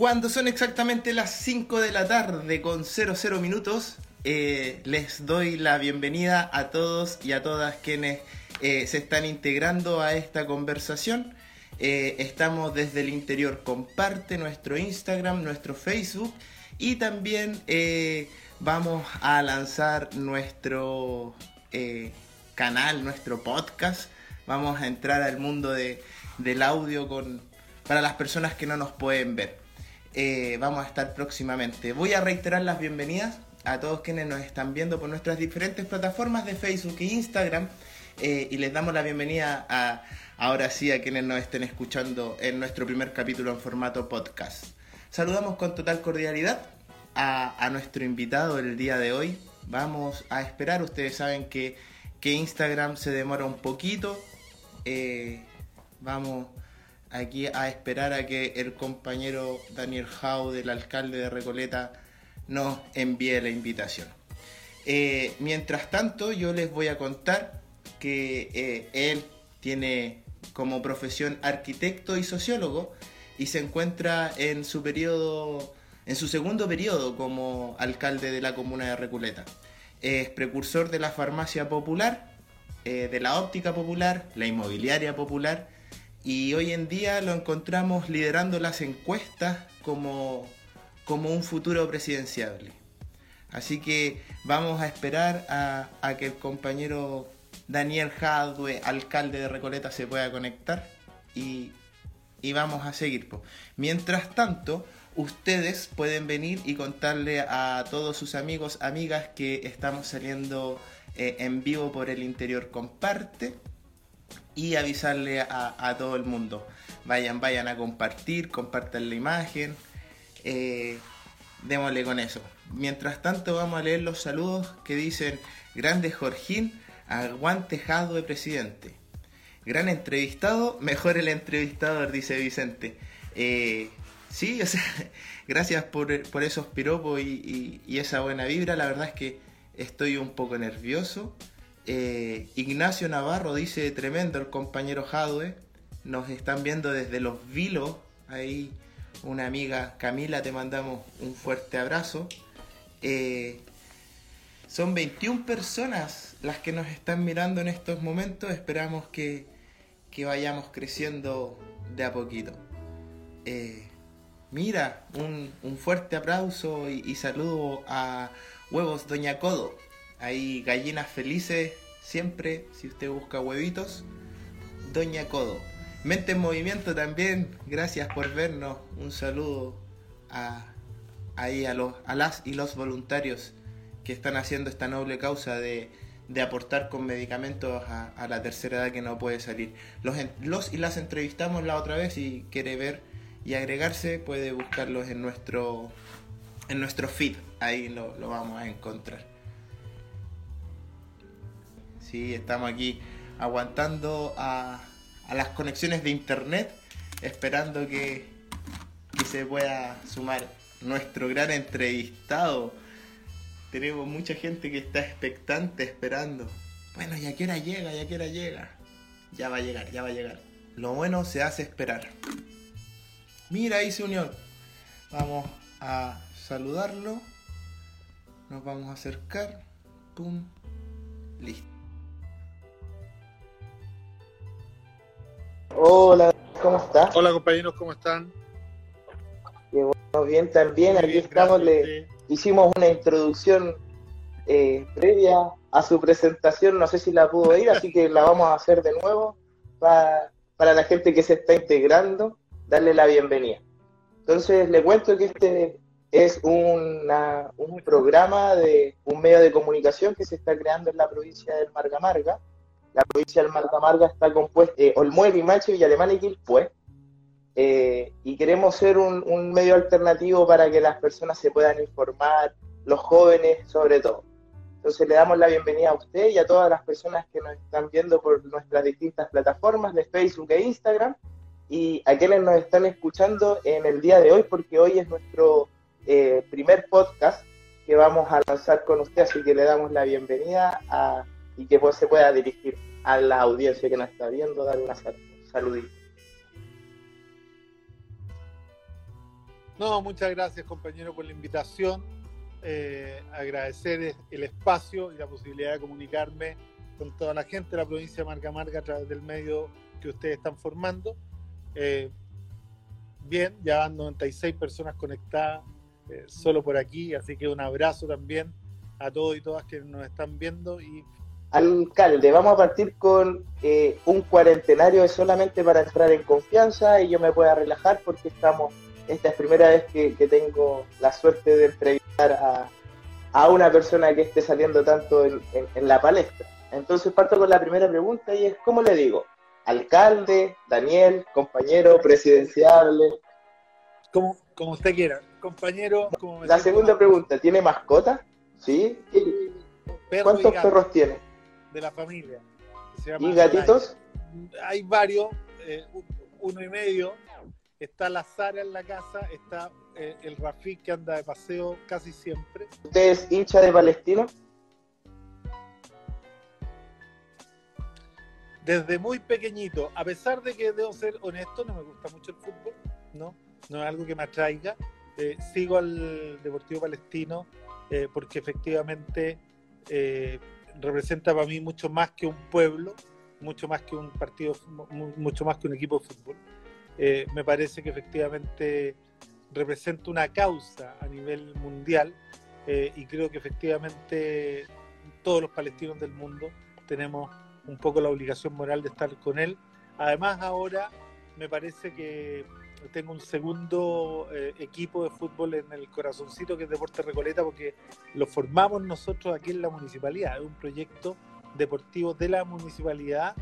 Cuando son exactamente las 5 de la tarde con 00 minutos, eh, les doy la bienvenida a todos y a todas quienes eh, se están integrando a esta conversación. Eh, estamos desde el interior, comparte nuestro Instagram, nuestro Facebook y también vamos a lanzar nuestro canal, nuestro podcast. Vamos a entrar al mundo de, del audio para las personas que no nos pueden ver. Eh, vamos a estar próximamente. Voy a reiterar las bienvenidas a todos quienes nos están viendo por nuestras diferentes plataformas de Facebook e Instagram. Eh, y les damos la bienvenida a, ahora sí a quienes nos estén escuchando en nuestro primer capítulo en formato podcast. Saludamos con total cordialidad a, nuestro invitado el día de hoy. Vamos a esperar, ustedes saben que, que Instagram se demora un poquito. Eh, vamos aquí a esperar a que el compañero Daniel Jau, del alcalde de Recoleta, nos envíe la invitación. Eh, mientras tanto, yo les voy a contar que eh, él tiene como profesión arquitecto y sociólogo y se encuentra en su periodo, en su segundo periodo como alcalde de la comuna de Recoleta. Es precursor de la farmacia popular, eh, de la óptica popular, la inmobiliaria popular y hoy en día lo encontramos liderando las encuestas como, como un futuro presidenciable. Así que vamos a esperar a, que el compañero Daniel Jadwe, alcalde de Recoleta, se pueda conectar y, vamos a seguir. Mientras tanto, ustedes pueden venir y contarle a todos sus amigos, amigas que estamos saliendo eh, en vivo por el interior comparte y avisarle a, todo el mundo. Vayan, vayan a compartir, compartan la imagen. Eh, démosle con eso. Mientras tanto vamos a leer los saludos que dicen Grande Jorgín, aguante de presidente. Gran entrevistado, mejor el entrevistador, dice Vicente. Eh, sí, o sea, gracias por, esos piropos y, esa buena vibra. La verdad es que estoy un poco nervioso. Eh, Ignacio Navarro dice, tremendo el compañero Jadwe. Nos están viendo desde los vilos. Ahí una amiga Camila, te mandamos un fuerte abrazo. Eh, son 21 personas las que nos están mirando en estos momentos. Esperamos que, vayamos creciendo de a poquito. Eh, mira, un, fuerte aplauso y saludo a Huevos Doña Codo hay gallinas felices siempre, si usted busca huevitos. Doña Codo. Mente en movimiento también, gracias por vernos. Un saludo a, ahí a, los, a las y los voluntarios que están haciendo esta noble causa de, aportar con medicamentos a, la tercera edad que no puede salir. Los, los y las entrevistamos la otra vez y quiere ver y agregarse, puede buscarlos en nuestro, en nuestro feed. Ahí lo vamos a encontrar. ¿Sí? Estamos aquí aguantando a, las conexiones de internet, esperando que, se pueda sumar nuestro gran entrevistado. Tenemos mucha gente que está expectante, esperando. Bueno, ¿ya qué hora llega? ¿Ya qué hora llega? Ya va a llegar, ya va a llegar. Lo bueno se hace esperar. Mira, ahí se unió. Vamos a saludarlo. Nos vamos a acercar. Pum. Listo. Hola, ¿cómo estás? Hola compañeros, ¿cómo están? bien también, aquí estamos, le hicimos una introducción eh, previa a su presentación, no sé si la pudo ir, así que la vamos a hacer de nuevo para, para la gente que se está integrando, darle la bienvenida. Entonces le cuento que este es una, un programa de un medio de comunicación que se está creando en la provincia del Marga Marga, la provincia del Marca está compuesta, eh, Olmuel, Limache, Villa Alemana y Quilpué. Eh, y queremos ser un, medio alternativo para que las personas se puedan informar, los jóvenes sobre todo. Entonces le damos la bienvenida a usted y a todas las personas que nos están viendo por nuestras distintas plataformas de Facebook e Instagram y a quienes nos están escuchando en el día de hoy porque hoy es nuestro eh, primer podcast que vamos a lanzar con usted, así que le damos la bienvenida a y que pues, se pueda dirigir a la audiencia que nos está viendo, dar una saludita. No, muchas gracias compañero por la invitación. Eh, agradecer el espacio y la posibilidad de comunicarme con toda la gente de la provincia de Marca Marca a través del medio que ustedes están formando. Eh, bien, ya van 96 personas conectadas eh, solo por aquí, así que un abrazo también a todos y todas que nos están viendo y alcalde, vamos a partir con eh, un cuarentenario solamente para entrar en confianza y yo me pueda relajar porque estamos, esta es primera vez que, tengo la suerte de entrevistar a, a, una persona que esté saliendo tanto en, la palestra. Entonces parto con la primera pregunta y es, ¿cómo le digo? Alcalde, Daniel, compañero presidencial. Como, como usted quiera, compañero. la segunda pregunta, ¿tiene mascota? ¿Sí? ¿Cuántos perros tiene? De la familia. ¿Y gatitos? Hay varios, eh, uno y medio. Está la Sara en la casa, está eh, el Rafik que anda de paseo casi siempre. ¿Usted es hincha de Palestino? Desde muy pequeñito, a pesar de que debo ser honesto, no me gusta mucho el fútbol, ¿no? No es algo que me atraiga. Eh, sigo al Deportivo Palestino porque efectivamente representa para mí mucho más que un pueblo, mucho más que un partido, mucho más que un equipo de fútbol. Eh, me parece que efectivamente representa una causa a nivel mundial eh, y creo que efectivamente todos los palestinos del mundo tenemos un poco la obligación moral de estar con él. Además ahora me parece que tengo un segundo eh, equipo de fútbol en el corazoncito que es Deporte Recoleta porque lo formamos nosotros aquí en la municipalidad. Es un proyecto deportivo de la municipalidad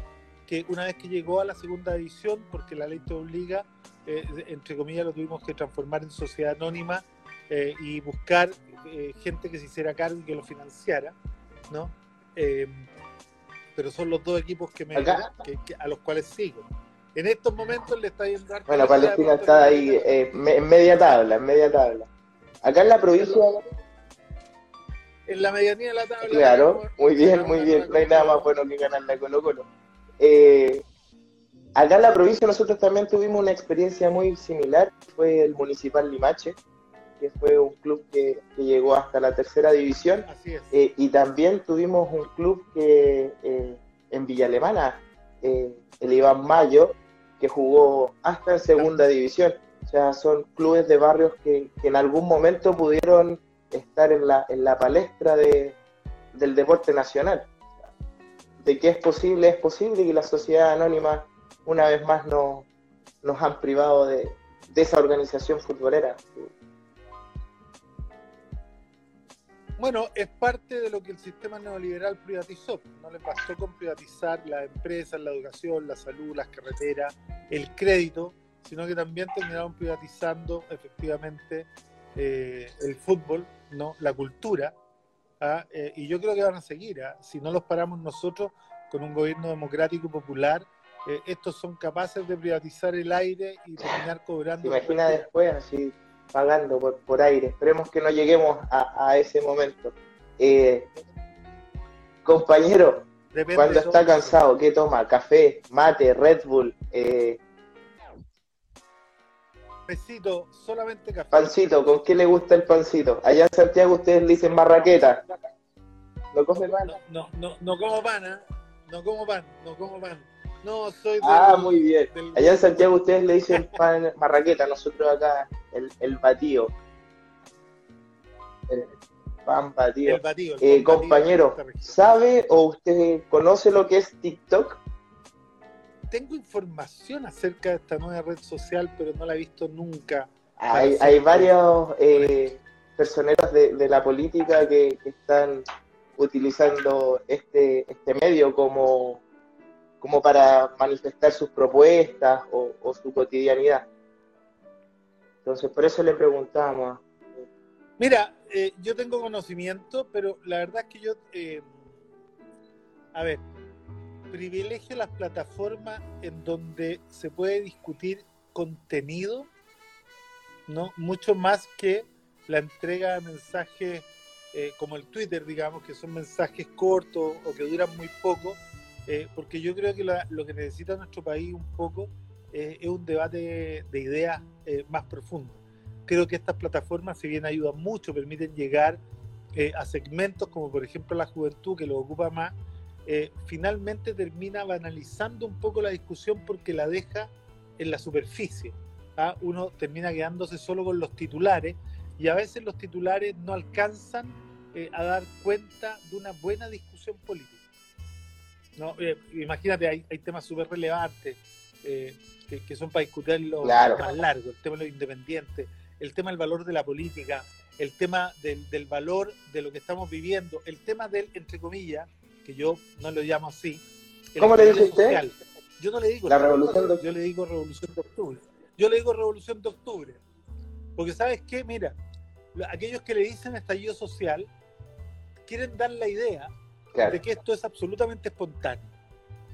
que una vez que llegó a la segunda división, porque la ley te obliga, eh, entre comillas lo tuvimos que transformar en sociedad anónima eh, y buscar gente que se hiciera cargo y que lo financiara, ¿no? pero son los dos equipos que me, a los cuales sigo en estos momentos le está yendo Bueno, Palestina está ahí eh, en media tabla, en media tabla. Acá en la provincia. En la medianía de la tabla. Claro, muy bien, muy bien. No hay nada más bueno que ganarle Colo Colo. Eh, acá en la provincia nosotros también tuvimos una experiencia muy similar. Fue el Municipal Limache, que fue un club que, llegó hasta la tercera división. Así es. Eh, y también tuvimos un club que en Villa Alemana el Iván Mayo, que jugó hasta en segunda división. O sea, son clubes de barrios que, en algún momento pudieron estar en la, en la palestra de, del deporte nacional. De que es posible, es posible que la sociedad anónima una vez más no, nos han privado de, de esa organización futbolera. Bueno, es parte de lo que el sistema neoliberal privatizó. No le bastó con privatizar las empresas, la educación, la salud, las carreteras, el crédito, sino que también terminaron privatizando efectivamente eh, el fútbol, no, la cultura. ¿ah? Eh, y yo creo que van a seguir. ¿ah? Si no los paramos nosotros con un gobierno democrático popular, eh, estos son capaces de privatizar el aire y terminar cobrando. Imagina después así pagando por, por aire. Esperemos que no lleguemos a, ese momento. Eh, compañero, cuando está cansado, ¿qué toma? ¿Café, mate, Red Bull? Eh, Pancito, solamente café. Pancito, ¿con qué le gusta el pancito? Allá en Santiago ustedes le dicen marraqueta. ¿No come pan? No, no, no, como pan, ¿eh? No como pan, no como pan. No, soy Ah, muy bien. Allá en Santiago ustedes le dicen pan marraqueta, nosotros acá el, el batido. El pan batido. El batido eh, compañero, ¿sabe o usted conoce lo que es TikTok? Tengo información acerca de esta nueva red social, pero no la he visto nunca. Hay, hay varios eh, personeros de, de, la política que, que están utilizando este, este medio como como para manifestar sus propuestas o, su cotidianidad. Entonces, por eso le preguntamos. Mira, eh, yo tengo conocimiento, pero la verdad es que yo, eh, a ver, privilegio las plataformas en donde se puede discutir contenido, ¿no? Mucho más que la entrega de mensajes eh, como el Twitter, digamos, que son mensajes cortos o que duran muy poco, eh, porque yo creo que lo que necesita nuestro país un poco eh, es un debate de ideas eh, más profundo. Creo que estas plataformas, si bien ayudan mucho, permiten llegar eh, a segmentos como por ejemplo la juventud que lo ocupa más, eh, finalmente termina banalizando un poco la discusión porque la deja en la superficie. ¿ah? Uno termina quedándose solo con los titulares y a veces los titulares no alcanzan a dar cuenta de una buena discusión política. ¿No? imagínate, hay, hay temas súper relevantes que, son para discutirlo más largo, el tema de los independientes, el tema del valor de la política, el tema del, del, valor de lo que estamos viviendo, el tema del, entre comillas, que yo no lo llamo así. ¿Cómo le dice usted? Yo no le digo la revolución de... yo le digo revolución de octubre. Yo le digo revolución de octubre. Porque sabes qué, mira, aquellos que le dicen estallido social quieren dar la idea de que esto es absolutamente espontáneo,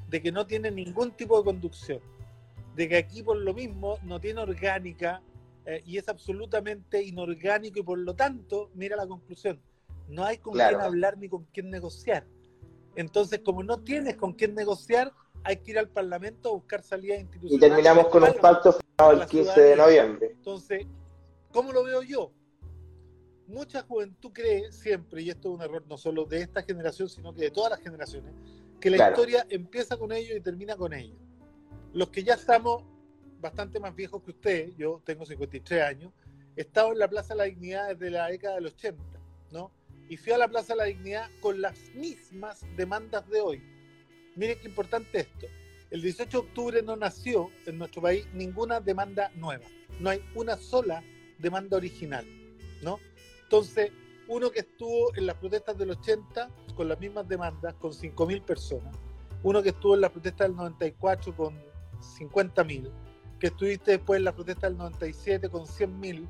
de que no tiene ningún tipo de conducción, de que aquí por lo mismo no tiene orgánica, eh, y es absolutamente inorgánico y por lo tanto, mira la conclusión, no hay con quién hablar ni con quién negociar. Entonces, como no tienes con quién negociar, hay que ir al Parlamento a buscar salidas institucionales. Y terminamos con un pacto firmado el 15 de noviembre. Entonces, ¿cómo lo veo yo? Mucha juventud cree siempre, y esto es un error no solo de esta generación, sino que de todas las generaciones, que la historia empieza con ellos y termina con ellos. Los que ya estamos bastante más viejo que usted, yo tengo 53 años, he estado en la Plaza de la Dignidad desde la década del 80, ¿no? Y fui a la Plaza de la Dignidad con las mismas demandas de hoy. Miren qué importante esto. El 18 de octubre no nació en nuestro país ninguna demanda nueva. No hay una sola demanda original, ¿no? Entonces, uno que estuvo en las protestas del 80 con las mismas demandas, con 5.000 personas, uno que estuvo en las protestas del 94 con 50.000, que estuviste después en la protesta del 97 con 100.000,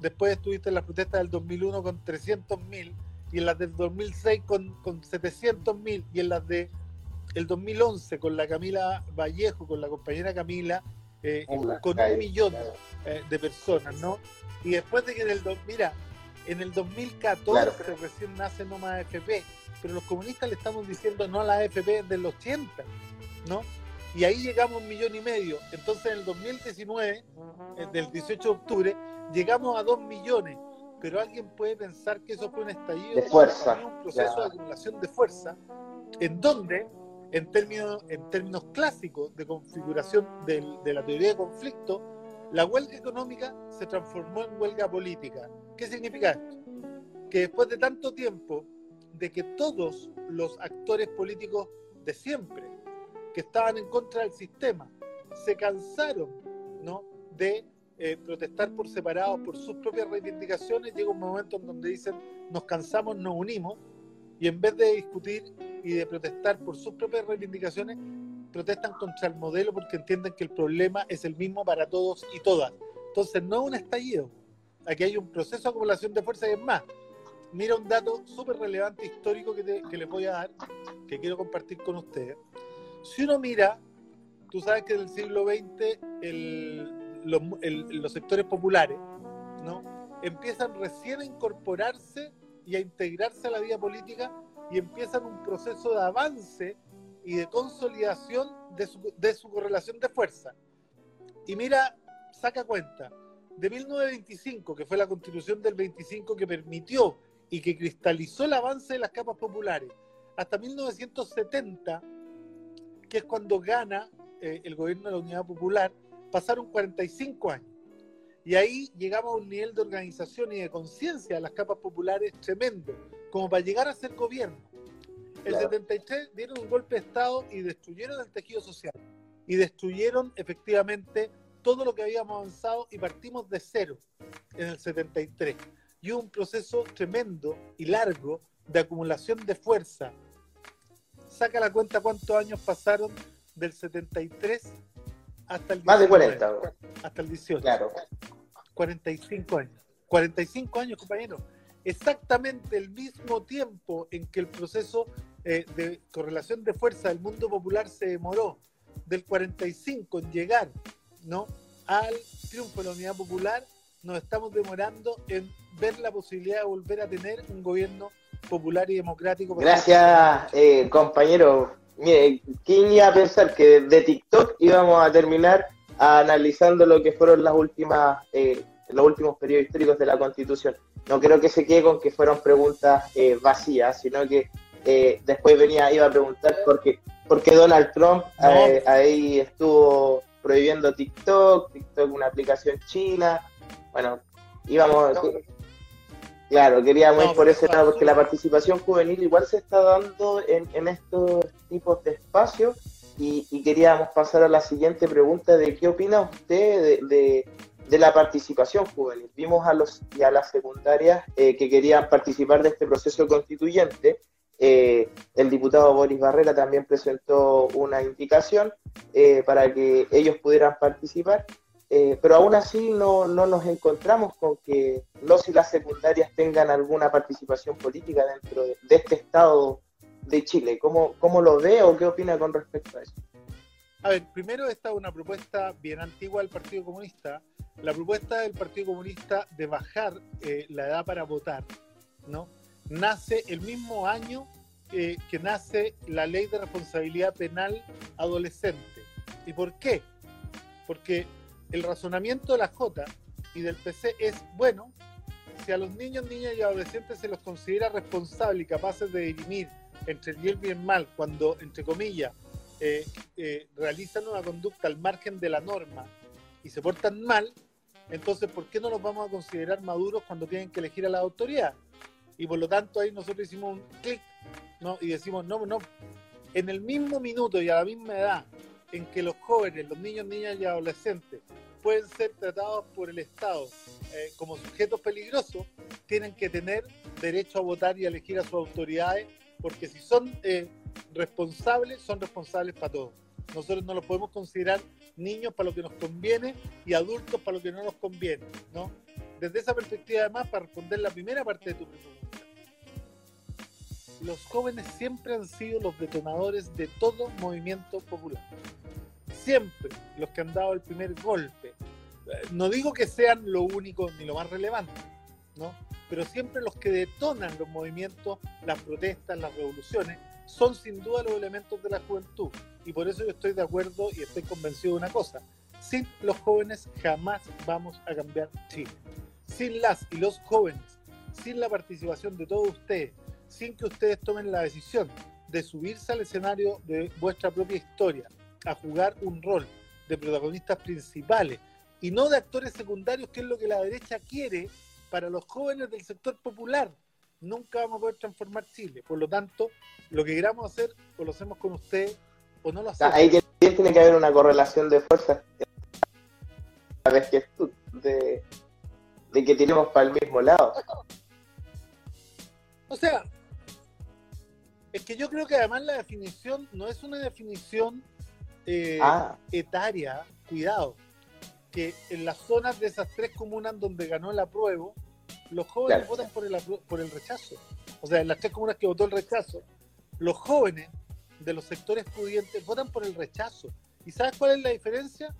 después estuviste en la protesta del 2001 con 300.000 y en las del 2006 con, con 700.000 y en las de el 2011 con la Camila Vallejo, con la compañera Camila, eh, con un millón eh, de personas, ¿no? Y después de que en el, mira, en el 2014 recién nace Noma AFP, pero los comunistas le estamos diciendo no a la AFP del 80, ¿no? y ahí llegamos a un millón y medio. Entonces en el 2019, eh, del 18 de octubre, llegamos a dos millones. Pero alguien puede pensar que eso fue un estallido de fuerza, un proceso de acumulación de fuerza, en donde, en términos, en términos clásicos de configuración de la teoría de conflicto, la huelga económica se transformó en huelga política. ¿Qué significa esto? Que después de tanto tiempo de que todos los actores políticos de siempre, que estaban en contra del sistema. Se cansaron ¿no? de eh, protestar por separado por sus propias reivindicaciones. Llega un momento en donde dicen, nos cansamos, nos unimos, y en vez de discutir y de protestar por sus propias reivindicaciones, protestan contra el modelo porque entienden que el problema es el mismo para todos y todas. Entonces no es un estallido, aquí hay un proceso de acumulación de fuerza y es más. Mira un dato súper relevante histórico que, que les voy a dar, que quiero compartir con ustedes. Si uno mira, tú sabes que en el siglo XX los, sectores populares ¿no? empiezan recién a incorporarse y a integrarse a la vida política y empiezan un proceso de avance y de consolidación de su, de su correlación de fuerza. Y mira, saca cuenta, de 1925, que fue la constitución del 25 que permitió y que cristalizó el avance de las capas populares, hasta 1970, que es cuando gana eh, el gobierno de la Unidad Popular, pasaron 45 años. Y ahí llegamos a un nivel de organización y de conciencia de las capas populares tremendo, como para llegar a ser gobierno. El 73 dieron un golpe de Estado y destruyeron el tejido social. Y destruyeron efectivamente todo lo que habíamos avanzado y partimos de cero en el 73. Y un proceso tremendo y largo de acumulación de fuerza, saca la cuenta cuántos años pasaron del 73 hasta el 18. Más de 40. Hasta el 18. Claro. 45 años. 45 años, compañero. Exactamente el mismo tiempo en que el proceso eh, de correlación de fuerza del mundo popular se demoró del 45 en llegar ¿no? al triunfo de la unidad popular, nos estamos demorando en ver la posibilidad de volver a tener un gobierno popular y democrático. Gracias, eh, compañero. Mire, ¿quién iba a pensar que de TikTok íbamos a terminar analizando lo que fueron las últimas, eh, los últimos periodos históricos de la Constitución. No creo que se quede con que fueron preguntas eh, vacías, sino que eh, después venía, iba a preguntar por qué, por qué Donald Trump eh, ahí estuvo prohibiendo TikTok, TikTok una aplicación china, bueno, íbamos... Claro, queríamos ir por ese lado, porque la participación juvenil igual se está dando en, en estos tipos de espacios y, queríamos pasar a la siguiente pregunta de qué opina usted de, de, la participación juvenil. Vimos a los y a las secundarias eh, que querían participar de este proceso constituyente. Eh, el diputado Boris Barrera también presentó una indicación eh, para que ellos pudieran participar, pero aún así no, no, nos encontramos con que los y las secundarias tengan alguna participación política dentro de, de este Estado de Chile. ¿Cómo, ¿Cómo lo ve o qué opina con respecto a eso? A ver, primero esta es una propuesta bien antigua del Partido Comunista. La propuesta del Partido Comunista de bajar eh, la edad para votar, ¿no? Nace el mismo año que nace la ley de responsabilidad penal adolescente. ¿Y por qué? Porque el razonamiento de la J y del PC es, bueno, si a los niños, niñas y adolescentes se los considera responsables y capaces de dirimir entre el bien y mal, cuando, entre comillas, eh, eh, realizan una conducta al margen de la norma y se portan mal, entonces, ¿por qué no los vamos a considerar maduros cuando tienen que elegir a la autoridad? Y por lo tanto, ahí nosotros hicimos un clic ¿no? y decimos, no, no, en el mismo minuto y a la misma edad en que los jóvenes, los niños, niñas y adolescentes pueden ser tratados por el Estado eh, como sujetos peligrosos, tienen que tener derecho a votar y elegir a sus autoridades porque si son eh, responsables, son responsables para todos. Nosotros no los podemos considerar niños para lo que nos conviene y adultos para lo que no nos conviene, ¿no? Desde esa perspectiva, además, para responder la primera parte de tu pregunta, los jóvenes siempre han sido los detonadores de todo movimiento popular. Siempre los que han dado el primer golpe. Eh, no digo que sean lo único ni lo más relevante, ¿no? pero siempre los que detonan los movimientos, las protestas, las revoluciones, son sin duda los elementos de la juventud. Y por eso yo estoy de acuerdo y estoy convencido de una cosa. Sin los jóvenes jamás vamos a cambiar Chile. Sin las y los jóvenes, sin la participación de todos ustedes, sin que ustedes tomen la decisión de subirse al escenario de vuestra propia historia, a jugar un rol de protagonistas principales y no de actores secundarios, que es lo que la derecha quiere para los jóvenes del sector popular. Nunca vamos a poder transformar Chile. Por lo tanto, lo que queramos hacer, o lo hacemos con usted o no lo hacemos. Ahí tiene que haber una correlación de fuerzas. de, de que tiremos para el mismo lado. O sea, es que yo creo que además la definición no es una definición eh, ah. etaria, cuidado que en las zonas de esas tres comunas donde ganó el apruebo, los jóvenes votan por el, por el rechazo. O sea, en las tres comunas que votó el rechazo, los jóvenes de los sectores pudientes votan por el rechazo. ¿Y sabes cuál es la diferencia?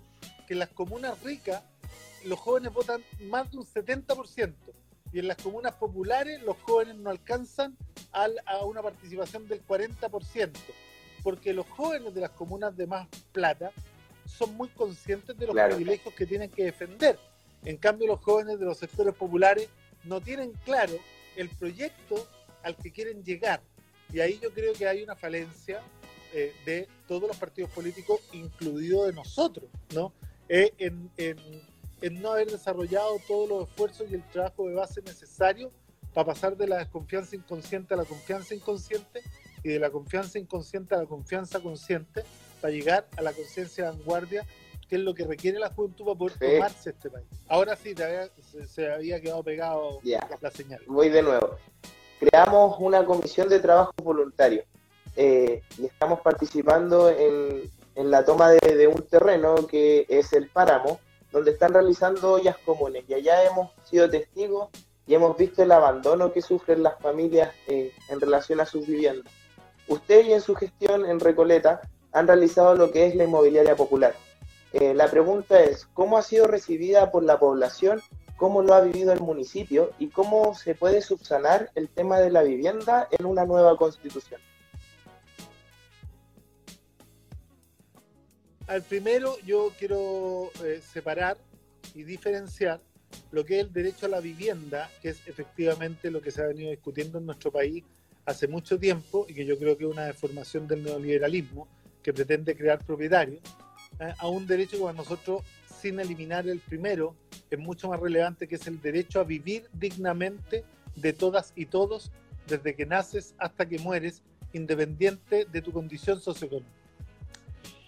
Que en las comunas ricas los jóvenes votan más de un 70% y en las comunas populares los jóvenes no alcanzan a una participación del 40%, porque los jóvenes de las comunas de más plata son muy conscientes de los privilegios que tienen que defender. En cambio, los jóvenes de los sectores populares no tienen claro el proyecto al que quieren llegar. Y ahí yo creo que hay una falencia eh, de todos los partidos políticos, incluido de nosotros, ¿no? Eh, en, en, no haber desarrollado todos los esfuerzos y el trabajo de base necesario para pasar de la desconfianza inconsciente a la confianza inconsciente y de la confianza inconsciente a la confianza consciente para llegar a la conciencia de vanguardia, que es lo que requiere la juventud para poder tomarse este país. Ahora sí, se, había quedado pegado la señal. Voy de nuevo. Creamos una comisión de trabajo voluntario eh, y estamos participando en, la toma de, un terreno que es el páramo, donde están realizando ollas comunes. Y allá hemos sido testigos y hemos visto el abandono que sufren las familias eh, en relación a sus viviendas. Usted y en su gestión en Recoleta han realizado lo que es la inmobiliaria popular. Eh, la pregunta es, ¿cómo ha sido recibida por la población? ¿Cómo lo ha vivido el municipio? ¿Y cómo se puede subsanar el tema de la vivienda en una nueva constitución? Al primero yo quiero eh, separar y diferenciar lo que es el derecho a la vivienda, que es efectivamente lo que se ha venido discutiendo en nuestro país hace mucho tiempo y que yo creo que es una deformación del neoliberalismo que pretende crear propietarios, ¿eh? a un derecho que para nosotros, sin eliminar el primero, es mucho más relevante, que es el derecho a vivir dignamente de todas y todos, desde que naces hasta que mueres, independiente de tu condición socioeconómica.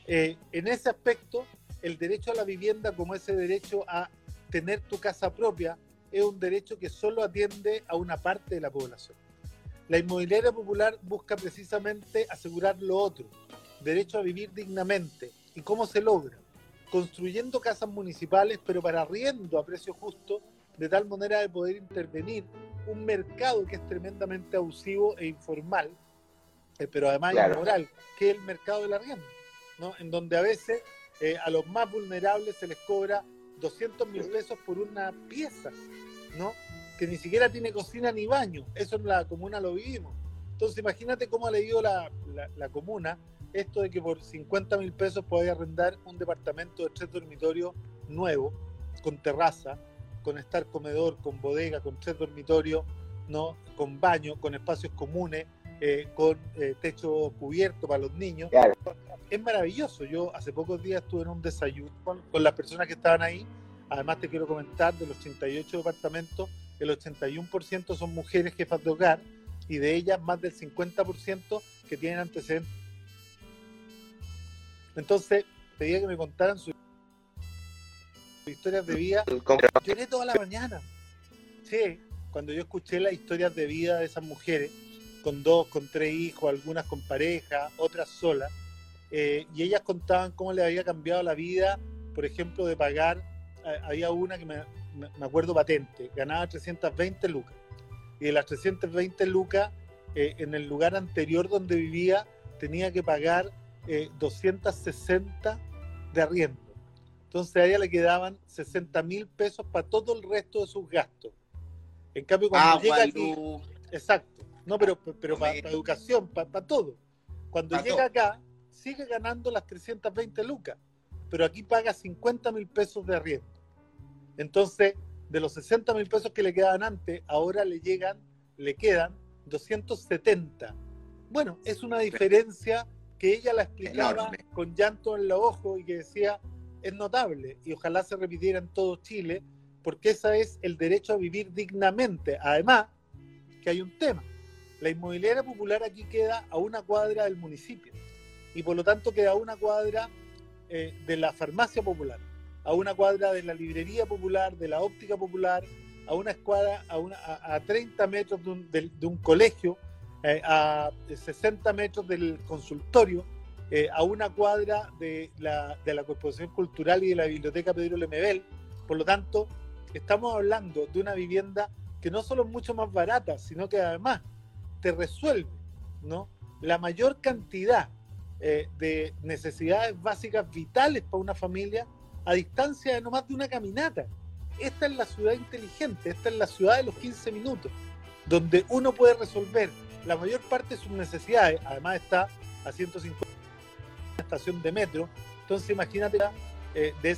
Eh, en ese aspecto, el derecho a la vivienda como ese derecho a tener tu casa propia es un derecho que solo atiende a una parte de la población. La inmobiliaria popular busca precisamente asegurar lo otro, derecho a vivir dignamente. ¿Y cómo se logra? Construyendo casas municipales, pero para arriendo a precio justo, de tal manera de poder intervenir un mercado que es tremendamente abusivo e informal, eh, pero además inmoral, que es el mercado del arriendo, ¿no? en donde a veces eh, a los más vulnerables se les cobra 200 mil pesos por una pieza, ¿no? que ni siquiera tiene cocina ni baño. Eso en la comuna lo vivimos. Entonces imagínate cómo ha leído la, la, comuna esto de que por 50 mil pesos puede arrendar un departamento de tres dormitorios nuevo, con terraza, con estar comedor, con bodega, con tres dormitorios, ¿no? con baño, con espacios comunes, eh, con eh, techo cubierto para los niños. Es maravilloso. Yo hace pocos días estuve en un desayuno con, las personas que estaban ahí. Además te quiero comentar, de los 88 departamentos, el 81% son mujeres jefas de hogar y de ellas más del 50% que tienen antecedentes. Entonces, pedía que me contaran sus historias de vida. Lloré toda la mañana. Sí, cuando yo escuché las historias de vida de esas mujeres, con dos, con tres hijos, algunas con pareja, otras solas, eh, y ellas contaban cómo le había cambiado la vida, por ejemplo, de pagar, eh, había una que me, me acuerdo patente, ganaba 320 lucas, y de las 320 lucas, eh, en el lugar anterior donde vivía, tenía que pagar 260 de arriendo. Entonces a ella le quedaban 60 mil pesos para todo el resto de sus gastos. En cambio, cuando ah, llega aquí, exacto, no, pero, pero para, educación, para, todo. Cuando llega acá, sigue ganando las 320 lucas, pero aquí paga 50 mil pesos de arriendo. Entonces, de los 60 mil pesos que le quedaban antes, ahora le llegan, le quedan 270. Bueno, es una diferencia que ella la explicaba con llanto en los ojos y que decía, es notable y ojalá se repitiera en todo Chile, porque ese es el derecho a vivir dignamente. Además, que hay un tema. La inmobiliaria popular aquí queda a una cuadra del municipio y por lo tanto queda a una cuadra eh, de la farmacia popular, a una cuadra de la librería popular, de la óptica popular, a una escuadra, a, una, a, 30 metros de un, de, un colegio, eh, a 60 metros del consultorio, eh, a una cuadra de la, de la Corporación Cultural y de la Biblioteca Pedro Lemebel. Por lo tanto, estamos hablando de una vivienda que no solo es mucho más barata, sino que además te resuelve ¿no? la mayor cantidad eh, de necesidades básicas vitales para una familia a distancia de no más de una caminata. Esta es la ciudad inteligente, esta es la ciudad de los 15 minutos, donde uno puede resolver la mayor parte de sus necesidades. Además está a 150 estación de metro. Entonces imagínate eh, de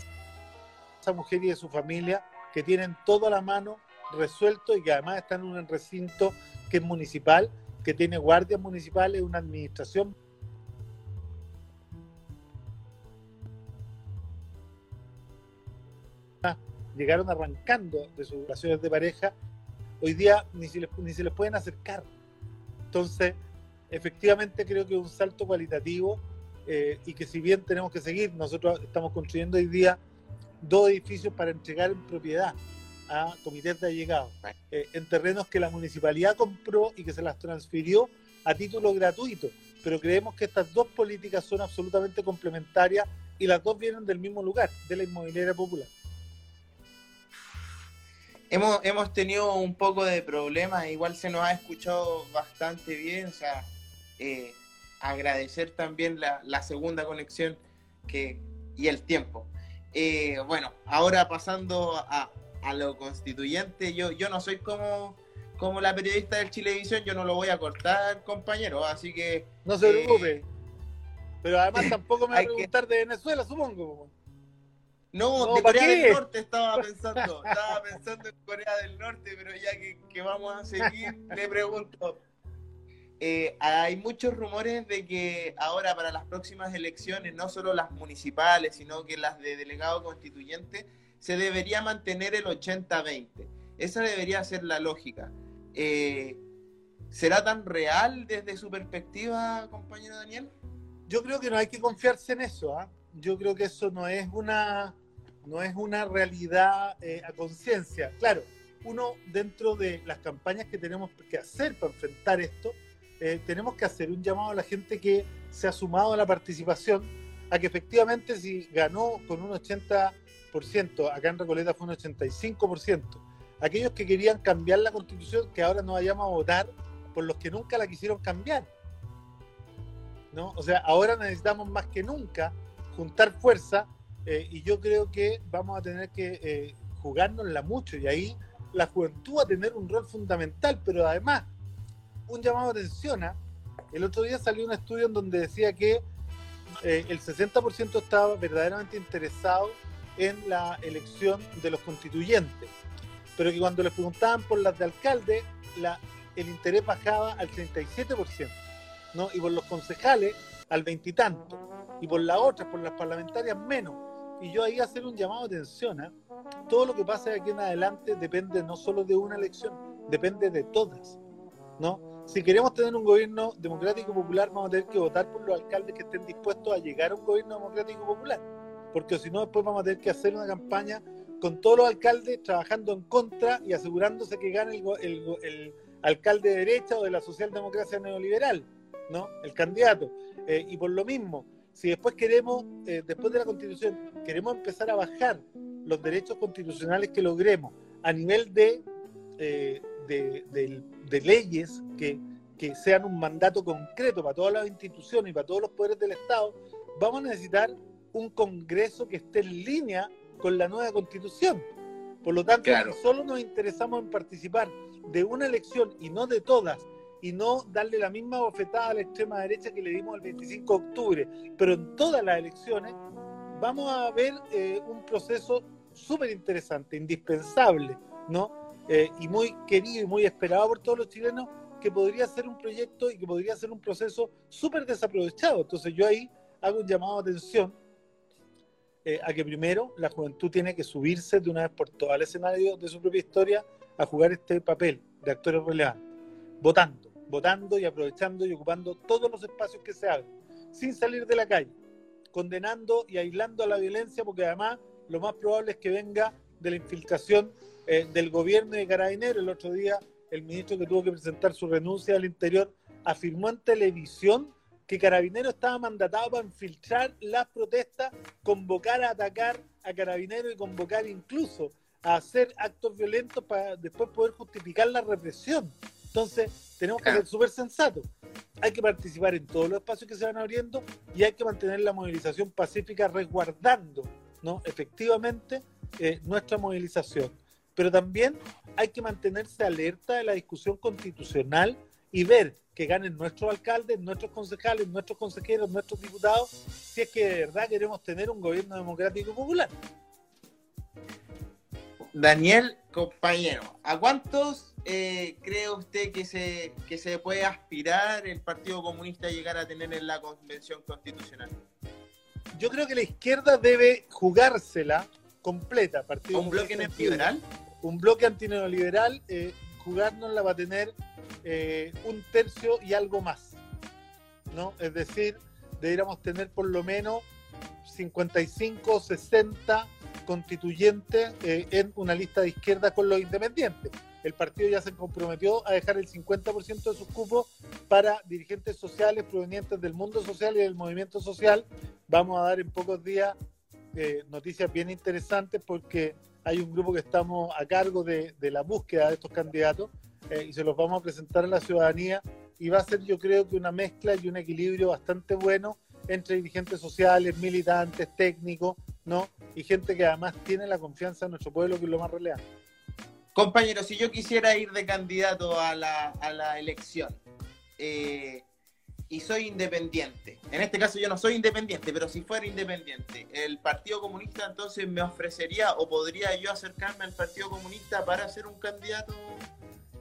esa mujer y de su familia que tienen todo a la mano resuelto y que además están en un recinto que es municipal, que tiene guardias municipales, una administración. Llegaron arrancando de sus relaciones de pareja, hoy día ni se les, ni se les pueden acercar. Entonces, efectivamente creo que es un salto cualitativo eh, y que si bien tenemos que seguir, nosotros estamos construyendo hoy día dos edificios para entregar en propiedad a comités de allegados, eh, en terrenos que la municipalidad compró y que se las transfirió a título gratuito. Pero creemos que estas dos políticas son absolutamente complementarias y las dos vienen del mismo lugar, de la inmobiliaria popular. Hemos, hemos tenido un poco de problemas, igual se nos ha escuchado bastante bien, o sea, eh, agradecer también la, la segunda conexión que, y el tiempo. Eh, bueno, ahora pasando a, a, lo constituyente, yo, yo no soy como, como la periodista del Chilevisión, yo no lo voy a cortar, compañero, así que... No se preocupe. Pero además tampoco me va a preguntar de Venezuela, supongo. No, de Corea del Norte estaba pensando. Estaba pensando en Corea del Norte, pero ya que, vamos a seguir, le pregunto. Eh, hay muchos rumores de que ahora para las próximas elecciones, no solo las municipales, sino que las de delegado constituyente, se debería mantener el 80-20. Esa debería ser la lógica. Eh, ¿Será tan real desde su perspectiva, compañero Daniel? Yo creo que no hay que confiarse en eso. ¿ah? Yo creo que eso no es una, no es una realidad eh, a conciencia. Claro, uno dentro de las campañas que tenemos que hacer para enfrentar esto, eh, tenemos que hacer un llamado a la gente que se ha sumado a la participación, a que efectivamente si ganó con un 80%, acá en Recoleta fue un 85%, aquellos que querían cambiar la constitución, que ahora nos vayamos a votar por los que nunca la quisieron cambiar. ¿no? O sea, ahora necesitamos más que nunca juntar fuerza eh, y yo creo que vamos a tener que eh, jugárnosla mucho y ahí la juventud va a tener un rol fundamental, pero además un llamado de atención. ¿ah? El otro día salió un estudio en donde decía que eh, el 60% estaba verdaderamente interesado en la elección de los constituyentes, pero que cuando les preguntaban por las de alcalde, el interés bajaba al 37%, ¿no? y por los concejales al veintitanto, y, y, por las otras, por las parlamentarias menos. Y yo ahí hacer un llamado de atención. ¿eh? Todo lo que pasa de aquí en adelante depende no solo de una elección, depende de todas. ¿no? si queremos tener un gobierno democrático popular, vamos a tener que votar por los alcaldes que estén dispuestos a llegar a un gobierno democrático popular. Porque si no, después vamos a tener que hacer una campaña con todos los alcaldes trabajando en contra y asegurándose que gane el, alcalde de derecha o de la socialdemocracia neoliberal, ¿no? El candidato. Eh, y por lo mismo, si después queremos, eh, después de la constitución, queremos empezar a bajar los derechos constitucionales que logremos a nivel de eh, de, leyes que, que, sean un mandato concreto para todas las instituciones y para todos los poderes del Estado, vamos a necesitar un Congreso que esté en línea con la nueva constitución. Por lo tanto, solo nos interesamos en participar de una elección y no de todas, y no darle la misma bofetada a la extrema derecha que le dimos el 25 de octubre, pero en todas las elecciones vamos a ver eh, un proceso súper interesante, indispensable, ¿no? Eh, y muy querido y muy esperado por todos los chilenos, que podría ser un proyecto y que podría ser un proceso súper desaprovechado. Entonces yo ahí hago un llamado de atención eh, a que primero la juventud tiene que subirse de una vez por todas al escenario de su propia historia a jugar este papel de actores relevantes, votando, votando y aprovechando y ocupando todos los espacios que se abren, sin salir de la calle, condenando y aislando a la violencia, porque además lo más probable es que venga de la infiltración eh, del gobierno de Carabineros. El otro día, el ministro que tuvo que presentar su renuncia al interior afirmó en televisión que Carabineros estaba mandatado para infiltrar las protestas, convocar a atacar a Carabineros y convocar incluso a hacer actos violentos para después poder justificar la represión. Entonces, tenemos que ser súper sensatos. Hay que participar en todos los espacios que se van abriendo y hay que mantener la movilización pacífica resguardando, ¿no? Efectivamente, eh, nuestra movilización pero también hay que mantenerse alerta de la discusión constitucional y ver que ganen nuestros alcaldes, nuestros concejales, nuestros consejeros, nuestros diputados, si es que de verdad queremos tener un gobierno democrático popular. Daniel, compañero, ¿a cuántos eh, cree usted que se, que se puede aspirar el Partido Comunista a llegar a tener en la Convención Constitucional? Yo creo que la izquierda debe jugársela completa. Partido ¿Un bloque neoliberal? un bloque antineoliberal, eh, jugárnosla va a tener eh, un tercio y algo más. ¿no? Es decir, deberíamos tener por lo menos 55 o 60 constituyentes eh, en una lista de izquierda con los independientes. El partido ya se comprometió a dejar el 50% de sus cupos para dirigentes sociales provenientes del mundo social y del movimiento social. Vamos a dar en pocos días eh, noticias bien interesantes porque hay un grupo que estamos a cargo de, la búsqueda de estos candidatos eh, y se los vamos a presentar a la ciudadanía y va a ser yo creo que una mezcla y un equilibrio bastante bueno entre dirigentes sociales, militantes, técnicos, ¿no? Y gente que además tiene la confianza en nuestro pueblo, que es lo más relevante. Compañero, si yo quisiera ir de candidato a la, elección, eh, y soy independiente. En este caso yo no soy independiente, pero si fuera independiente, el Partido Comunista entonces me ofrecería o podría yo acercarme al Partido Comunista para ser un candidato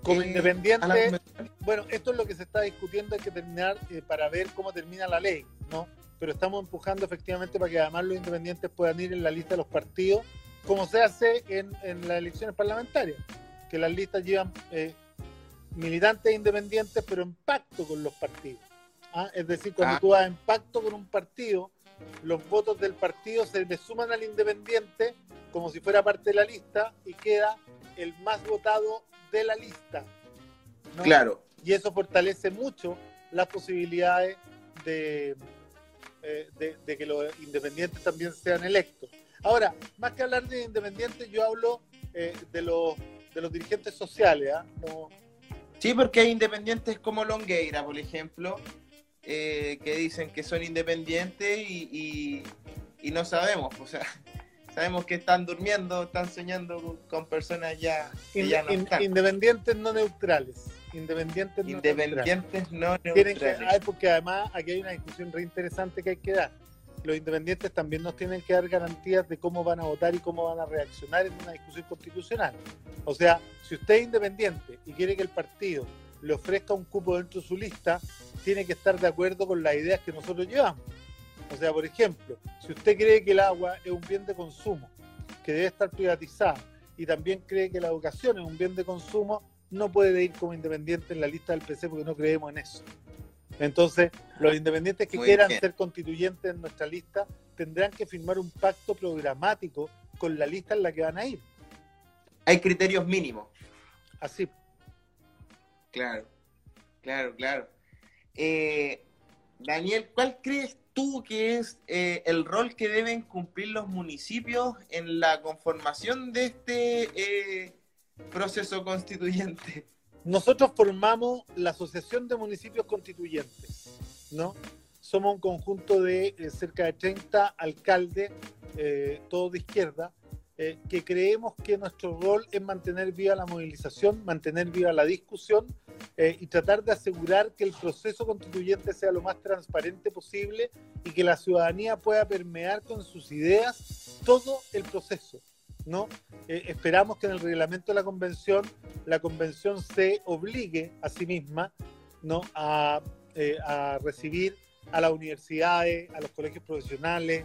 como eh, independiente. Bueno, esto es lo que se está discutiendo, hay que terminar eh, para ver cómo termina la ley, ¿no? Pero estamos empujando efectivamente para que además los independientes puedan ir en la lista de los partidos, como se hace en, las elecciones parlamentarias, que las listas llevan eh, militantes independientes, pero en pacto con los partidos. ¿ah? Es decir, cuando ah. tú vas en pacto con un partido, los votos del partido se le suman al independiente como si fuera parte de la lista y queda el más votado de la lista. Claro. Y eso fortalece mucho las posibilidades de, eh, de, que los independientes también sean electos. Ahora, más que hablar de independientes, yo hablo eh, de, los, de los dirigentes sociales. ¿ah? Sí, porque hay independientes como Longueira, por ejemplo, eh, que dicen que son independientes y, no sabemos, o sea, sabemos que están durmiendo, están soñando con personas ya, Independientes no neutrales. Independientes no independientes no neutrales. porque además aquí hay una discusión re interesante que hay que dar. Los independientes también nos tienen que dar garantías de cómo van a votar y cómo van a reaccionar en una discusión constitucional. O sea, si usted es independiente y quiere que el partido le ofrezca un cupo dentro de su lista, tiene que estar de acuerdo con las ideas que nosotros llevamos. O sea, por ejemplo, si usted cree que el agua es un bien de consumo, que debe estar privatizada, y también cree que la educación es un bien de consumo, no puede ir como independiente en la lista del PC porque no creemos en eso. Entonces, los independientes que quieran ser constituyentes en nuestra lista tendrán que firmar un pacto programático con la lista en la que van a ir. Hay criterios mínimos. Así. Claro, claro, claro. Eh, Daniel, ¿cuál crees tú que es eh, el rol que deben cumplir los municipios en la conformación de este eh, proceso constituyente? Nosotros formamos la Asociación de Municipios Constituyentes, ¿no? Somos un conjunto de cerca de 30 alcaldes, todos de izquierda, que creemos que nuestro rol es mantener viva la movilización, mantener viva la discusión eh, y tratar de asegurar que el proceso constituyente sea lo más transparente posible y que la ciudadanía pueda permear con sus ideas todo el proceso. ¿no? Eh, esperamos que en el reglamento de la convención la convención se obligue a sí misma ¿no? a, eh, a recibir a las universidades, a los colegios profesionales,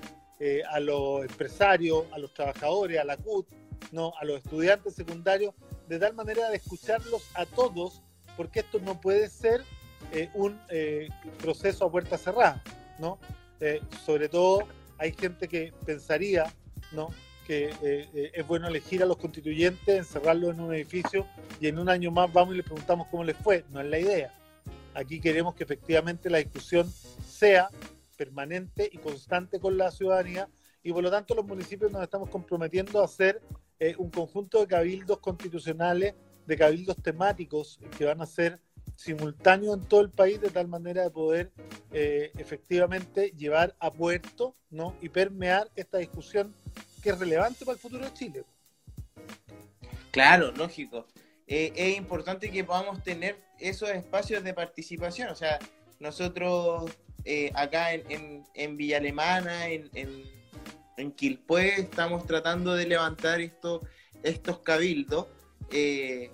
a los empresarios, a los trabajadores, a la CUT, ¿no? a los estudiantes secundarios, de tal manera de escucharlos a todos porque esto no puede ser eh, un eh, proceso a puerta cerrada, ¿no? Eh, sobre todo hay gente que pensaría, ¿no? que es bueno elegir a los constituyentes, encerrarlos en un edificio y en un año más vamos y le preguntamos cómo les fue. No es la idea. Aquí queremos que efectivamente la discusión sea permanente y constante con la ciudadanía y por lo tanto los municipios nos estamos comprometiendo a hacer un conjunto de cabildos constitucionales de cabildos temáticos que van a ser simultáneos en todo el país de tal manera de poder eh, efectivamente llevar a puerto ¿no? y permear esta discusión que es relevante para el futuro de Chile. Claro, lógico. Eh, es importante que podamos tener esos espacios de participación. O sea, nosotros eh, acá en, en, Villa Alemana, en, en, en Quilpué, estamos tratando de levantar esto, estos cabildos eh,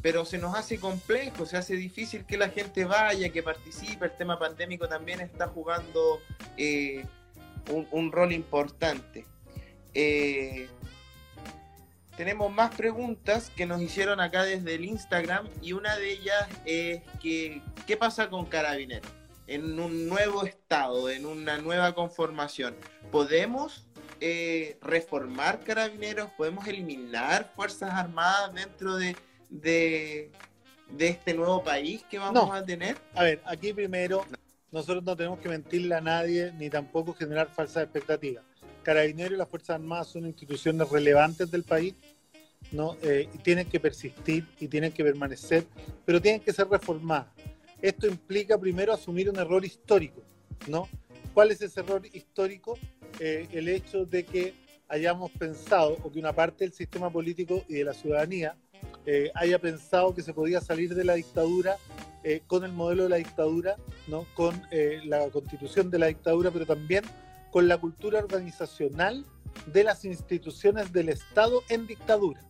pero se nos hace complejo, se hace difícil que la gente vaya, que participe. El tema pandémico también está jugando eh, un, rol importante. Tenemos más preguntas que nos hicieron acá desde el Instagram y una de ellas es que, ¿qué pasa con Carabineros? En un nuevo estado, en una nueva conformación, ¿podemos reformar carabineros, podemos eliminar Fuerzas Armadas dentro de, de, este nuevo país que vamos a tener? A ver, aquí primero, nosotros no tenemos que mentirle a nadie ni tampoco generar falsas expectativas. Carabineros y las Fuerzas Armadas son instituciones relevantes del país, ¿no? Eh, y tienen que persistir y tienen que permanecer, pero tienen que ser reformadas. Esto implica primero asumir un error histórico, ¿no? ¿Cuál es ese error histórico? Eh, el hecho de que hayamos pensado, o que una parte del sistema político y de la ciudadanía eh, haya pensado que se podía salir de la dictadura eh, con el modelo de la dictadura, ¿no? con eh, la constitución de la dictadura, pero también con la cultura organizacional de las instituciones del Estado en dictadura.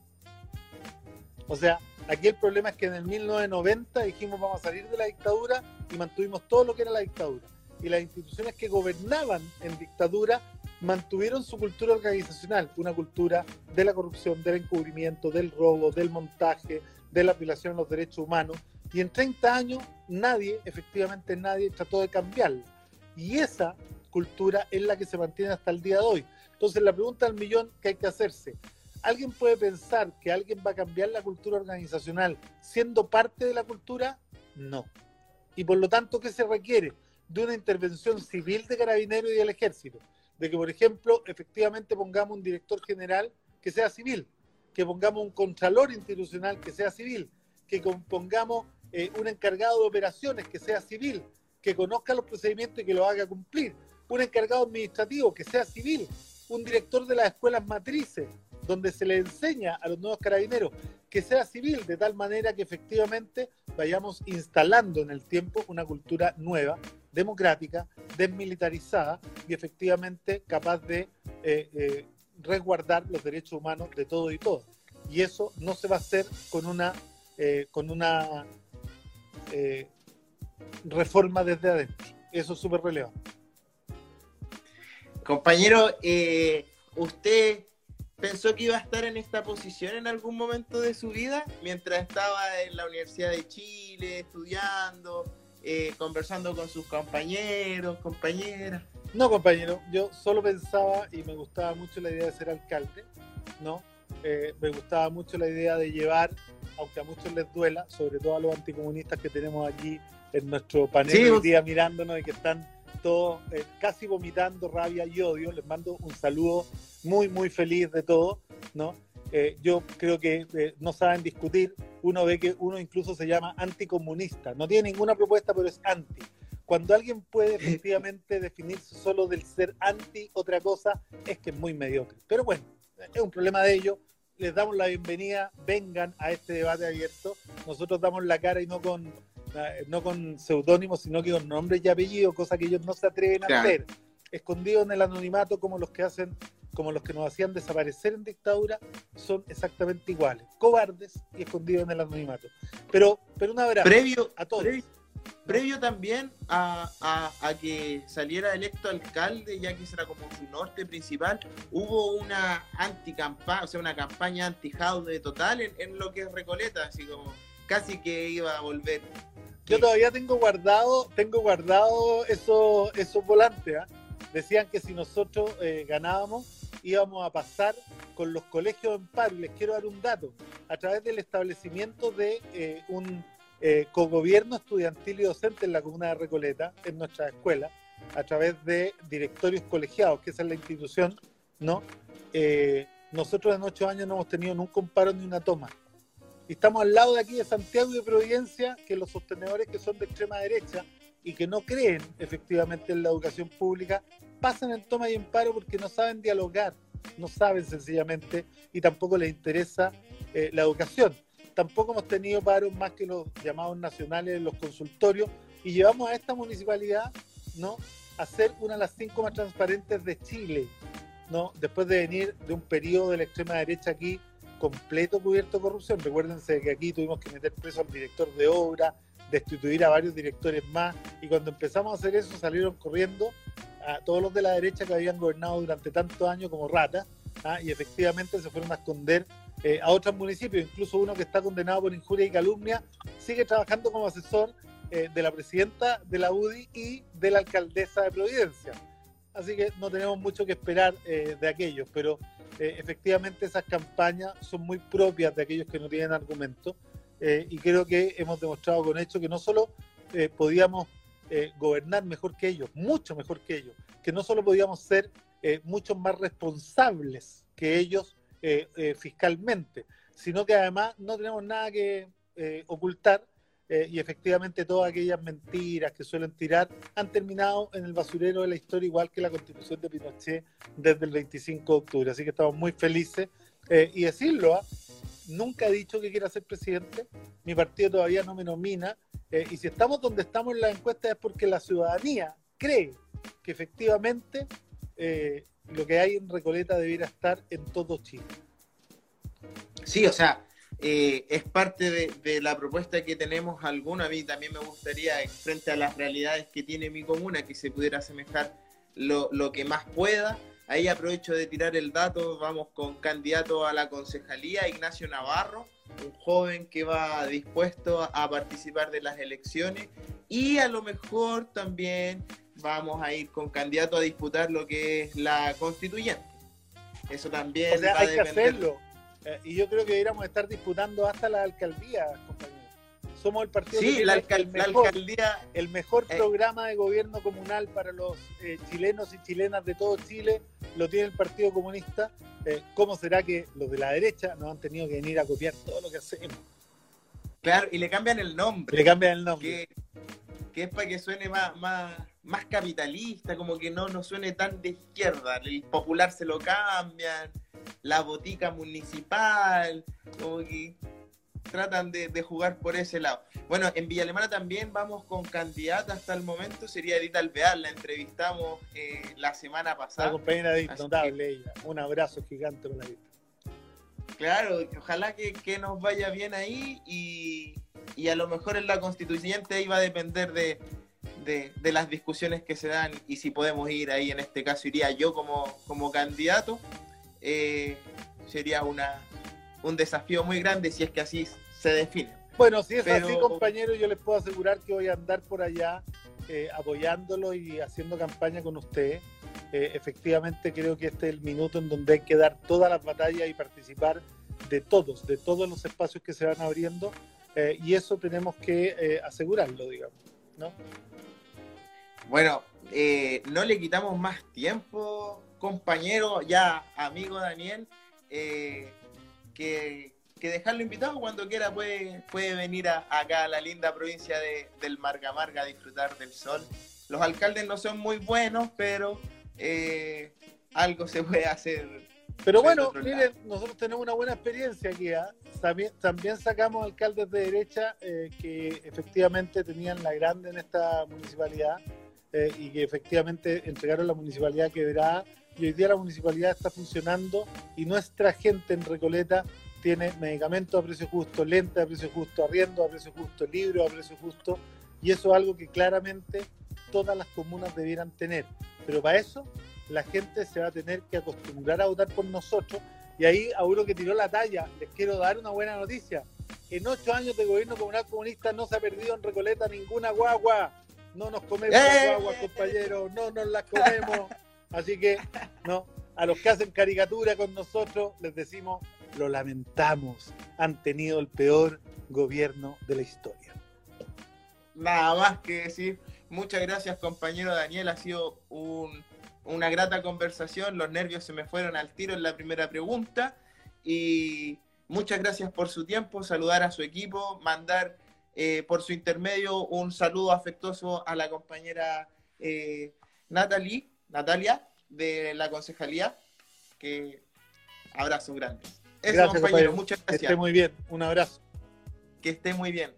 O sea, aquí el problema es que en el 1990 dijimos vamos a salir de la dictadura y mantuvimos todo lo que era la dictadura. Y las instituciones que gobernaban en dictadura mantuvieron su cultura organizacional, una cultura de la corrupción, del encubrimiento, del robo, del montaje, de la violación a los derechos humanos. Y en 30 años nadie, efectivamente nadie, trató de cambiarla. Y esa cultura es la que se mantiene hasta el día de hoy. Entonces la pregunta del millón que hay que hacerse, ¿alguien puede pensar que alguien va a cambiar la cultura organizacional siendo parte de la cultura? No. Y por lo tanto, ¿qué se requiere? De una intervención civil de carabineros y del ejército de que, por ejemplo, efectivamente pongamos un director general que sea civil, que pongamos un contralor institucional que sea civil, que pongamos eh, un encargado de operaciones que sea civil, que conozca los procedimientos y que lo haga cumplir, un encargado administrativo que sea civil, un director de las escuelas matrices, donde se le enseña a los nuevos carabineros que sea civil, de tal manera que efectivamente vayamos instalando en el tiempo una cultura nueva democrática, desmilitarizada y efectivamente capaz de eh, eh, resguardar los derechos humanos de todo y todo. Y eso no se va a hacer con una, eh, con una reforma desde adentro. Eso es súper relevante. Compañero, ¿usted pensó que iba a estar en esta posición en algún momento de su vida mientras estaba en la Universidad de Chile estudiando? Eh, conversando con sus compañeros, compañeras. No, compañero, yo solo pensaba y me gustaba mucho la idea de ser alcalde, ¿no? Eh, me gustaba mucho la idea de llevar, aunque a muchos les duela, sobre todo a los anticomunistas que tenemos aquí en nuestro panel hoy pues. día mirándonos y que están todos eh, casi vomitando rabia y odio. Les mando un saludo muy, muy feliz de todo, ¿no? Eh, yo creo que eh, no saben discutir. Uno ve que uno incluso se llama anticomunista. No tiene ninguna propuesta, pero es anti. Cuando alguien puede efectivamente definirse solo del ser anti otra cosa, es que es muy mediocre. Pero bueno, es un problema de ellos. Les damos la bienvenida, vengan a este debate abierto. Nosotros damos la cara y no con, no con seudónimos, sino que con nombres y apellidos, cosa que ellos no se atreven a hacer, escondidos en el anonimato como los que hacen como los que nos hacían desaparecer en dictadura, son exactamente iguales, cobardes y escondidos en el anonimato. Pero, pero una verdad, previo, a todos. Previo, también a, que saliera electo alcalde, ya que será como su norte principal, hubo una anticampaña, o sea, una campaña anti-jaude total en, lo que es Recoleta, así como casi que iba a volver. Yo todavía tengo guardado, tengo guardado esos, esos volantes, ¿ah? decían que si nosotros eh, ganábamos, íbamos a pasar con los colegios en paro. Les quiero dar un dato. A través del establecimiento de eh, un eh, cogobierno estudiantil y docente en la comuna de Recoleta, en nuestra escuela, a través de directorios colegiados, que esa es la institución, ¿no? Eh, nosotros en ocho años no hemos tenido nunca un paro ni una toma. Y estamos al lado de aquí de Santiago y de Providencia, que los sostenedores que son de extrema derecha y que no creen efectivamente en la educación pública pasan en toma y en paro porque no saben dialogar, no saben sencillamente y tampoco les interesa eh, la educación. Tampoco hemos tenido paros más que los llamados nacionales en los consultorios y llevamos a esta municipalidad ¿no? a ser una de las cinco más transparentes de Chile, ¿no? después de venir de un periodo de la extrema derecha aquí completo cubierto de corrupción. Recuérdense que aquí tuvimos que meter preso al director de obra, destituir a varios directores más, y cuando empezamos a hacer eso salieron corriendo a todos los de la derecha que habían gobernado durante tantos años como ratas, ¿ah? y efectivamente se fueron a esconder eh, a otros municipios, incluso uno que está condenado por injuria y calumnia, sigue trabajando como asesor eh, de la presidenta de la UDI y de la alcaldesa de Providencia. Así que no tenemos mucho que esperar eh, de aquellos, pero efectivamente esas campañas son muy propias de aquellos que no tienen argumento y creo que hemos demostrado con hecho que no solo podíamos eh, gobernar mejor que ellos, mucho mejor que ellos, que no solo podíamos ser eh, mucho más responsables que ellos eh, fiscalmente, sino que además no tenemos nada que ocultar y efectivamente todas aquellas mentiras que suelen tirar han terminado en el basurero de la historia, igual que la constitución de Pinochet desde el 25 de octubre. Así que estamos muy felices. y decirlo, ¿ah? nunca he dicho que quiera ser presidente, mi partido todavía no me nomina Eh, y si estamos donde estamos en la encuesta es porque la ciudadanía cree que efectivamente eh, lo que hay en Recoleta debiera estar en todo Chile. Sí, o sea, eh, es parte de, la propuesta que tenemos alguna. A mí también me gustaría, frente a las realidades que tiene mi comuna, que se pudiera asemejar lo, lo que más pueda. Ahí aprovecho de tirar el dato, vamos con candidato a la concejalía, Ignacio Navarro, un joven que va dispuesto a participar de las elecciones y a lo mejor también vamos a ir con candidato a disputar lo que es la constituyente. Eso también. O sea, hay que hacerlo. Eh, y yo creo que deberíamos estar disputando hasta la alcaldía, compañeros. Somos el partido sí, que la, el mejor, alcaldía. El mejor eh, programa de gobierno comunal para los eh, chilenos y chilenas de todo Chile lo tiene el Partido Comunista. ¿Cómo será que los de la derecha nos han tenido que venir a copiar todo lo que hacemos? Claro, y le cambian el nombre. Le cambian el nombre. Que, es para que suene más, más, más capitalista, como que no, no suene tan de izquierda. El popular se lo cambian la botica municipal, como que tratan de, jugar por ese lado. Bueno, en Villa Alemana también vamos con candidata hasta el momento, sería Edith Alvear, la entrevistamos eh, la semana pasada. La compañera Edith, notable ella, un abrazo gigante para la vida. Claro, ojalá que, nos vaya bien ahí y, a lo mejor en la constituyente ahí va a depender de, de, las discusiones que se dan y si podemos ir ahí, en este caso iría yo como, como candidato eh, sería una, un desafío muy grande si es que así se define. Bueno, si es así, compañero, yo les puedo asegurar que voy a andar por allá eh, apoyándolo y haciendo campaña con usted. Eh, efectivamente, creo que este es el minuto en donde hay que dar todas las batallas y participar de todos, de todos los espacios que se van abriendo. y eso tenemos que asegurarlo, digamos. ¿no? Bueno, no le quitamos más tiempo compañero, ya amigo Daniel, eh, que, dejarlo invitado cuando quiera puede, puede venir acá a la linda provincia de, del Marga Marga a disfrutar del sol. Los alcaldes no son muy buenos, pero eh, algo se puede hacer. Pero bueno, miren, nosotros tenemos una buena experiencia aquí. ¿ah? También, también sacamos alcaldes de derecha eh, que efectivamente tenían la grande en esta municipalidad y que efectivamente entregaron la municipalidad que verá y hoy día la municipalidad está funcionando y nuestra gente en Recoleta tiene medicamentos a precio justo, lentes a precio justo, arriendo a precio justo, libros a precio justo, y eso es algo que claramente todas las comunas debieran tener. Pero para eso la gente se va a tener que acostumbrar a votar por nosotros, y ahí a uno que tiró la talla, les quiero dar una buena noticia. En ocho años de gobierno comunal comunista no se ha perdido en Recoleta ninguna guagua. No nos comemos ¡Eh! guaguas, compañeros, no nos las comemos. Así que, no, a los que hacen caricatura con nosotros les decimos, lo lamentamos, han tenido el peor gobierno de la historia. Nada más que decir, muchas gracias compañero Daniel, ha sido una grata conversación, los nervios se me fueron al tiro en la primera pregunta y muchas gracias por su tiempo, saludar a su equipo, mandar eh, por su intermedio un saludo afectuoso a la compañera eh, Natalie Natalia, de la concejalía, que abrazos grandes. Eso, gracias, compañero, muchas gracias. Que esté muy bien, un abrazo. Que esté muy bien.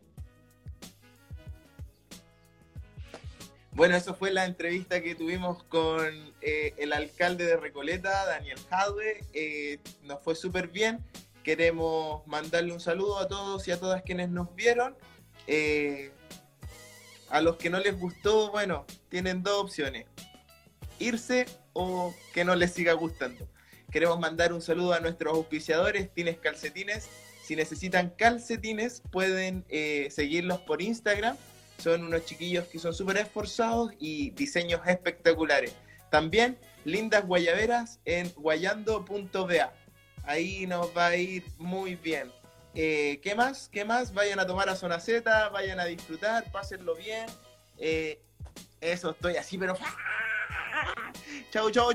Bueno, eso fue la entrevista que tuvimos con eh, el alcalde de Recoleta, Daniel Jadwe. Eh, nos fue súper bien. Queremos mandarle un saludo a todos y a todas quienes nos vieron. Eh, a los que no les gustó, bueno, tienen dos opciones irse o que no les siga gustando. Queremos mandar un saludo a nuestros auspiciadores, Tines Calcetines. Si necesitan calcetines, pueden eh, seguirlos por Instagram. Son unos chiquillos que son súper esforzados y diseños espectaculares. También lindas guayaberas en guayando.ba. Ahí nos va a ir muy bien. Eh, ¿Qué más? ¿Qué más? Vayan a tomar a Zona Z, vayan a disfrutar, pásenlo bien. Eh, eso estoy así, pero Chau, chau, chau.